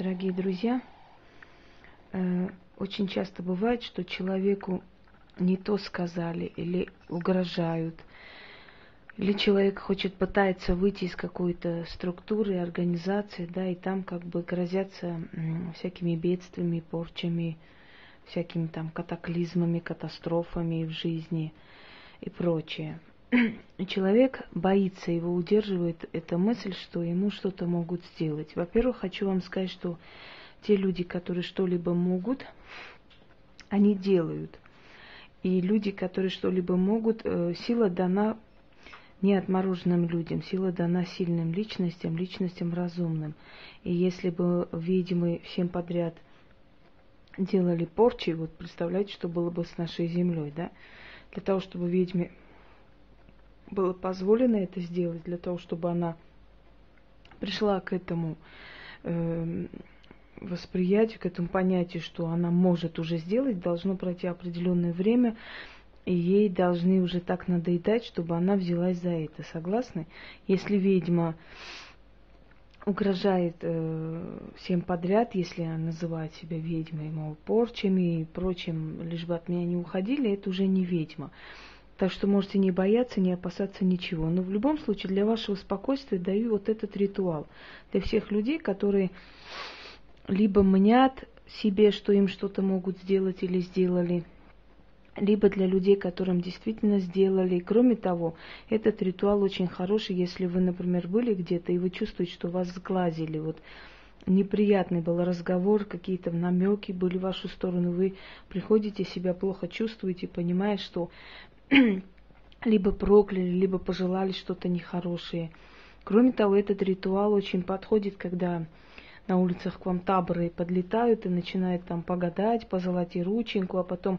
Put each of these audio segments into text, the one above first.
Дорогие друзья, э, очень часто бывает, что человеку не то сказали или угрожают, или человек хочет пытается выйти из какой-то структуры, организации, да, и там как бы грозятся всякими бедствиями, порчами, всякими там катаклизмами, катастрофами в жизни и прочее. Человек боится, его удерживает эта мысль, что ему что-то могут сделать. Во-первых, хочу вам сказать, что те люди, которые что-либо могут, они делают. И люди, которые что-либо могут, э, сила дана не отмороженным людям, сила дана сильным личностям, личностям разумным. И если бы ведьмы всем подряд делали порчи, вот представляете, что было бы с нашей землей, да? Для того, чтобы ведьме было позволено это сделать, для того, чтобы она пришла к этому э, восприятию, к этому понятию, что она может уже сделать, должно пройти определенное время, и ей должны уже так надоедать, чтобы она взялась за это. Согласны? Если ведьма угрожает э, всем подряд, если она называет себя ведьмой, мол, порчами и прочим, лишь бы от меня не уходили, это уже не ведьма. Так что можете не бояться, не опасаться ничего. Но в любом случае для вашего спокойствия даю вот этот ритуал. Для всех людей, которые либо мнят себе, что им что-то могут сделать или сделали, либо для людей, которым действительно сделали. Кроме того, этот ритуал очень хороший, если вы, например, были где-то, и вы чувствуете, что вас сглазили, вот неприятный был разговор, какие-то намеки были в вашу сторону, вы приходите, себя плохо чувствуете, понимаете, что либо прокляли, либо пожелали что-то нехорошее. Кроме того, этот ритуал очень подходит, когда на улицах к вам таборы подлетают и начинают там погадать, позолотить рученьку, а потом,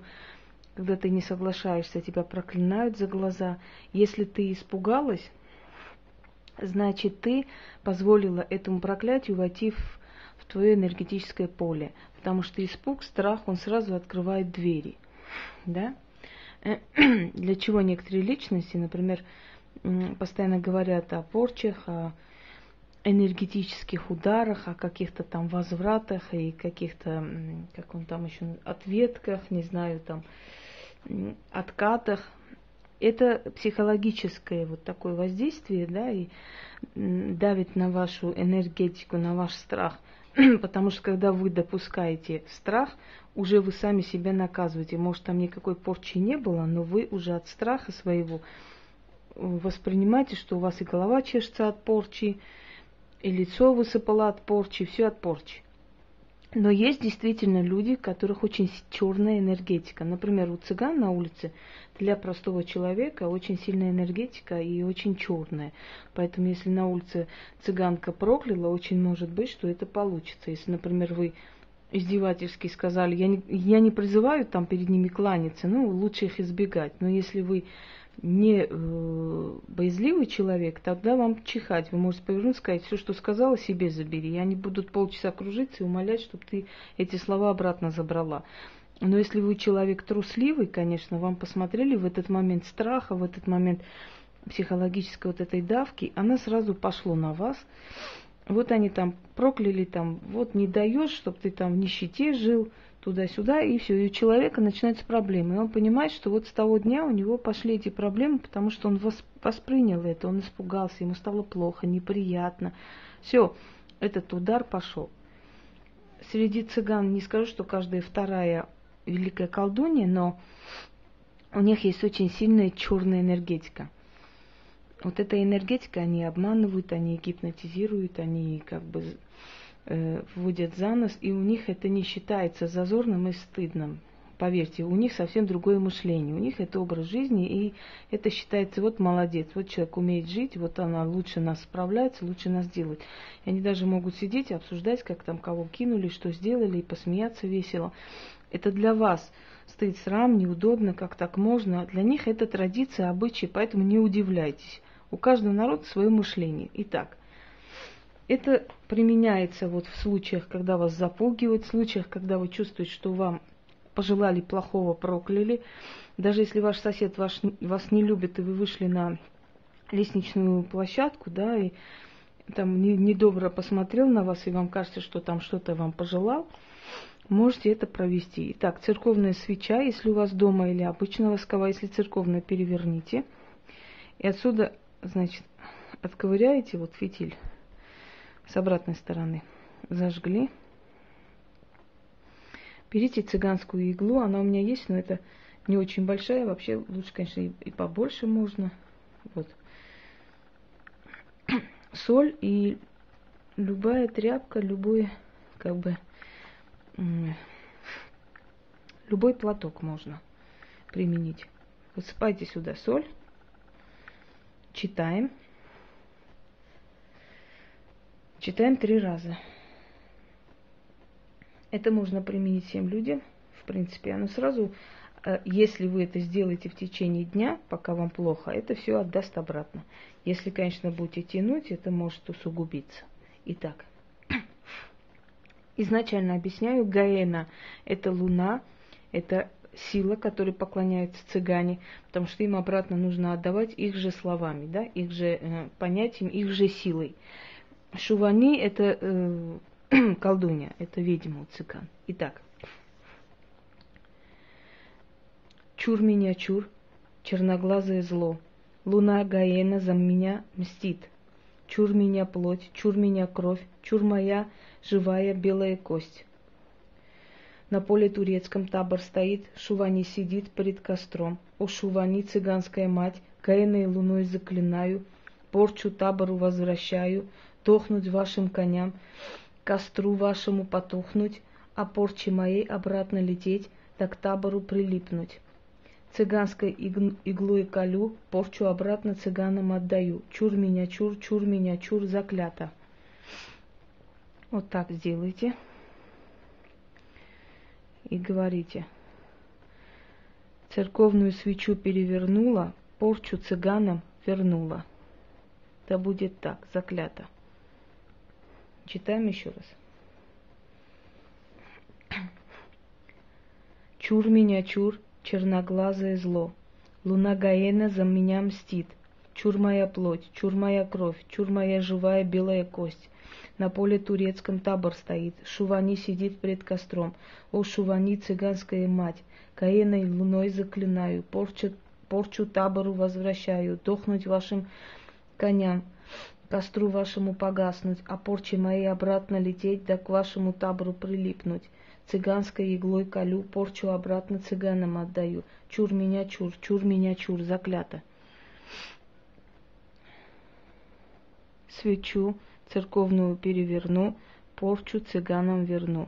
когда ты не соглашаешься, тебя проклинают за глаза. Если ты испугалась, значит ты позволила этому проклятию войти в, в твое энергетическое поле, потому что испуг, страх, он сразу открывает двери, да? для чего некоторые личности, например, постоянно говорят о порчах, о энергетических ударах, о каких-то там возвратах и каких-то, как он там еще, ответках, не знаю, там, откатах. Это психологическое вот такое воздействие, да, и давит на вашу энергетику, на ваш страх – Потому что когда вы допускаете страх, уже вы сами себя наказываете. Может, там никакой порчи не было, но вы уже от страха своего воспринимаете, что у вас и голова чешется от порчи, и лицо высыпало от порчи, все от порчи. Но есть действительно люди, у которых очень черная энергетика. Например, у цыган на улице для простого человека очень сильная энергетика и очень черная. Поэтому если на улице цыганка прокляла, очень может быть, что это получится. Если, например, вы издевательски сказали, я не, я не призываю там перед ними кланяться, ну, лучше их избегать. Но если вы не э, боязливый человек, тогда вам чихать. Вы можете повернуться и сказать, все, что сказала, себе забери. И они будут полчаса кружиться и умолять, чтобы ты эти слова обратно забрала. Но если вы человек трусливый, конечно, вам посмотрели в этот момент страха, в этот момент психологической вот этой давки, она сразу пошло на вас. Вот они там прокляли, там, вот не даешь, чтобы ты там в нищете жил, туда-сюда, и все, и у человека начинаются проблемы. И он понимает, что вот с того дня у него пошли эти проблемы, потому что он воспринял это, он испугался, ему стало плохо, неприятно. Все, этот удар пошел. Среди цыган не скажу, что каждая вторая великая колдунья, но у них есть очень сильная черная энергетика. Вот эта энергетика, они обманывают, они гипнотизируют, они как бы э, вводят за нос, и у них это не считается зазорным и стыдным. Поверьте, у них совсем другое мышление, у них это образ жизни, и это считается, вот молодец, вот человек умеет жить, вот она лучше нас справляется, лучше нас делает. И они даже могут сидеть и обсуждать, как там кого кинули, что сделали, и посмеяться весело. Это для вас стыд, срам, неудобно, как так можно. Для них это традиция, обычай, поэтому не удивляйтесь. У каждого народа свое мышление. Итак, это применяется вот в случаях, когда вас запугивают, в случаях, когда вы чувствуете, что вам пожелали плохого, прокляли. Даже если ваш сосед ваш, вас не любит, и вы вышли на лестничную площадку, да, и там недобро посмотрел на вас, и вам кажется, что там что-то вам пожелал, можете это провести. Итак, церковная свеча, если у вас дома, или обычная восковая, если церковная, переверните. И отсюда, значит, отковыряете вот фитиль с обратной стороны. Зажгли. Берите цыганскую иглу, она у меня есть, но это не очень большая, вообще лучше, конечно, и побольше можно. Вот. Соль и любая тряпка, любой, как бы, любой платок можно применить. Высыпайте сюда соль, читаем. Читаем три раза. Это можно применить всем людям, в принципе. Оно сразу, э, если вы это сделаете в течение дня, пока вам плохо, это все отдаст обратно. Если, конечно, будете тянуть, это может усугубиться. Итак, изначально объясняю, Гаэна – это луна, это сила, которой поклоняются цыгане, потому что им обратно нужно отдавать их же словами, да, их же э, понятием, их же силой. Шувани – это э, колдунья, это ведьма у цыган. Итак, чур меня чур, черноглазое зло, луна Гаена за меня мстит. Чур меня плоть, чур меня кровь, чур моя живая белая кость. На поле турецком табор стоит, Шувани сидит перед костром. О, Шувани, цыганская мать, Гаэной луной заклинаю, порчу табору возвращаю, дохнуть вашим коням, костру вашему потухнуть, а порче моей обратно лететь, к табору прилипнуть. Цыганской иглой колю, порчу обратно цыганам отдаю. Чур меня, чур, чур меня, чур, заклято. Вот так сделайте. И говорите. Церковную свечу перевернула, порчу цыганам вернула. Да будет так, заклято. Читаем еще раз. Чур меня, чур, черноглазое зло. Луна Гаена за меня мстит. Чур моя плоть, чур моя кровь, чур моя живая белая кость. На поле турецком табор стоит, Шувани сидит пред костром. О, Шувани, цыганская мать, Каеной луной заклинаю, порчу, порчу табору возвращаю, дохнуть вашим коням костру вашему погаснуть, а порче моей обратно лететь, да к вашему табору прилипнуть. Цыганской иглой колю, порчу обратно цыганам отдаю. Чур меня, чур, чур меня, чур, заклято. Свечу церковную переверну, порчу цыганам верну.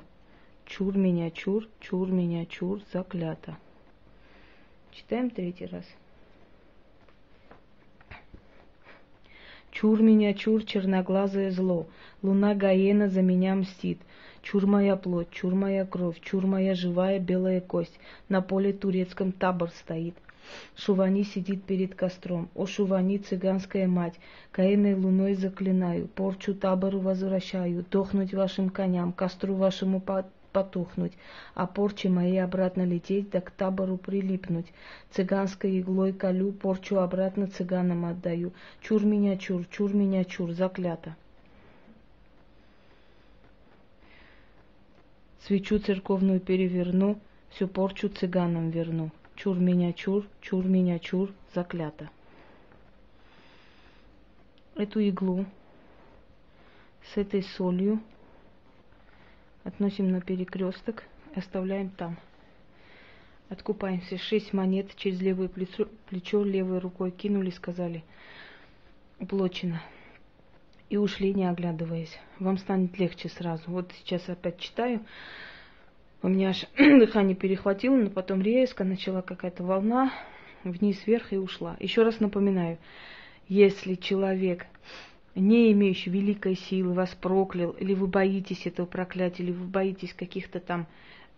Чур меня, чур, чур меня, чур, заклято. Читаем третий раз. Чур меня, чур, черноглазое зло, луна Гаена за меня мстит. Чур моя плоть, чур моя кровь, чур моя живая белая кость, на поле турецком табор стоит. Шувани сидит перед костром. О, Шувани, цыганская мать, Каэной луной заклинаю, порчу табору возвращаю, дохнуть вашим коням, костру вашему потухнуть, а порчи моей обратно лететь, да к табору прилипнуть. Цыганской иглой колю, порчу обратно цыганам отдаю. Чур меня, чур, чур меня, чур, заклято. Свечу церковную переверну, всю порчу цыганам верну. Чур меня, чур, чур меня, чур, заклято. Эту иглу с этой солью относим на перекресток оставляем там. Откупаемся. Шесть монет через левое плечо, плечо левой рукой кинули, сказали, уплочено. И ушли, не оглядываясь. Вам станет легче сразу. Вот сейчас опять читаю. У меня аж дыхание перехватило, но потом резко начала какая-то волна вниз, вверх и ушла. Еще раз напоминаю, если человек не имеющий великой силы, вас проклял, или вы боитесь этого проклятия, или вы боитесь каких-то там,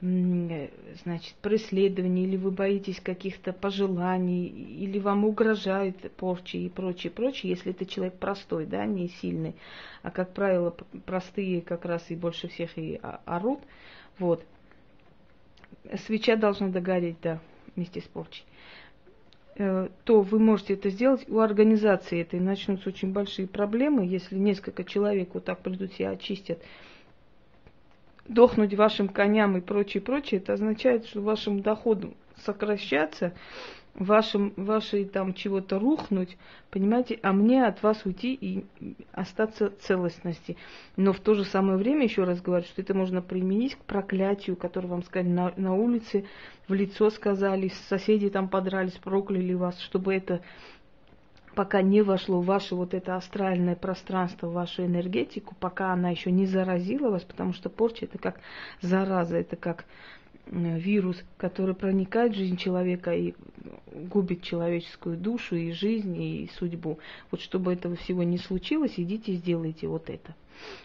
значит, преследований, или вы боитесь каких-то пожеланий, или вам угрожают порчи и прочее, прочее, если это человек простой, да, не сильный, а, как правило, простые как раз и больше всех и орут, вот. Свеча должна догореть, да, вместе с порчей. э, то вы можете это сделать. У организации этой начнутся очень большие проблемы, если несколько человек вот так придут себя очистят дохнуть вашим коням и прочее, прочее, это означает, что вашим доходом сокращаться, вашим, вашей там чего-то рухнуть, понимаете, а мне от вас уйти и остаться целостности. Но в то же самое время, еще раз говорю, что это можно применить к проклятию, которое вам сказали на, на улице, в лицо сказали, соседи там подрались, прокляли вас, чтобы это пока не вошло в ваше вот это астральное пространство, в вашу энергетику, пока она еще не заразила вас, потому что порча это как зараза, это как вирус, который проникает в жизнь человека и губит человеческую душу и жизнь и судьбу. Вот чтобы этого всего не случилось, идите и сделайте вот это.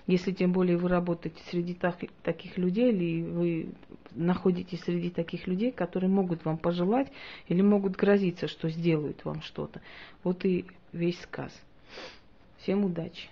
Если тем более вы работаете среди так, таких людей, или вы находитесь среди таких людей, которые могут вам пожелать или могут грозиться, что сделают вам что-то. Вот и весь сказ. Всем удачи!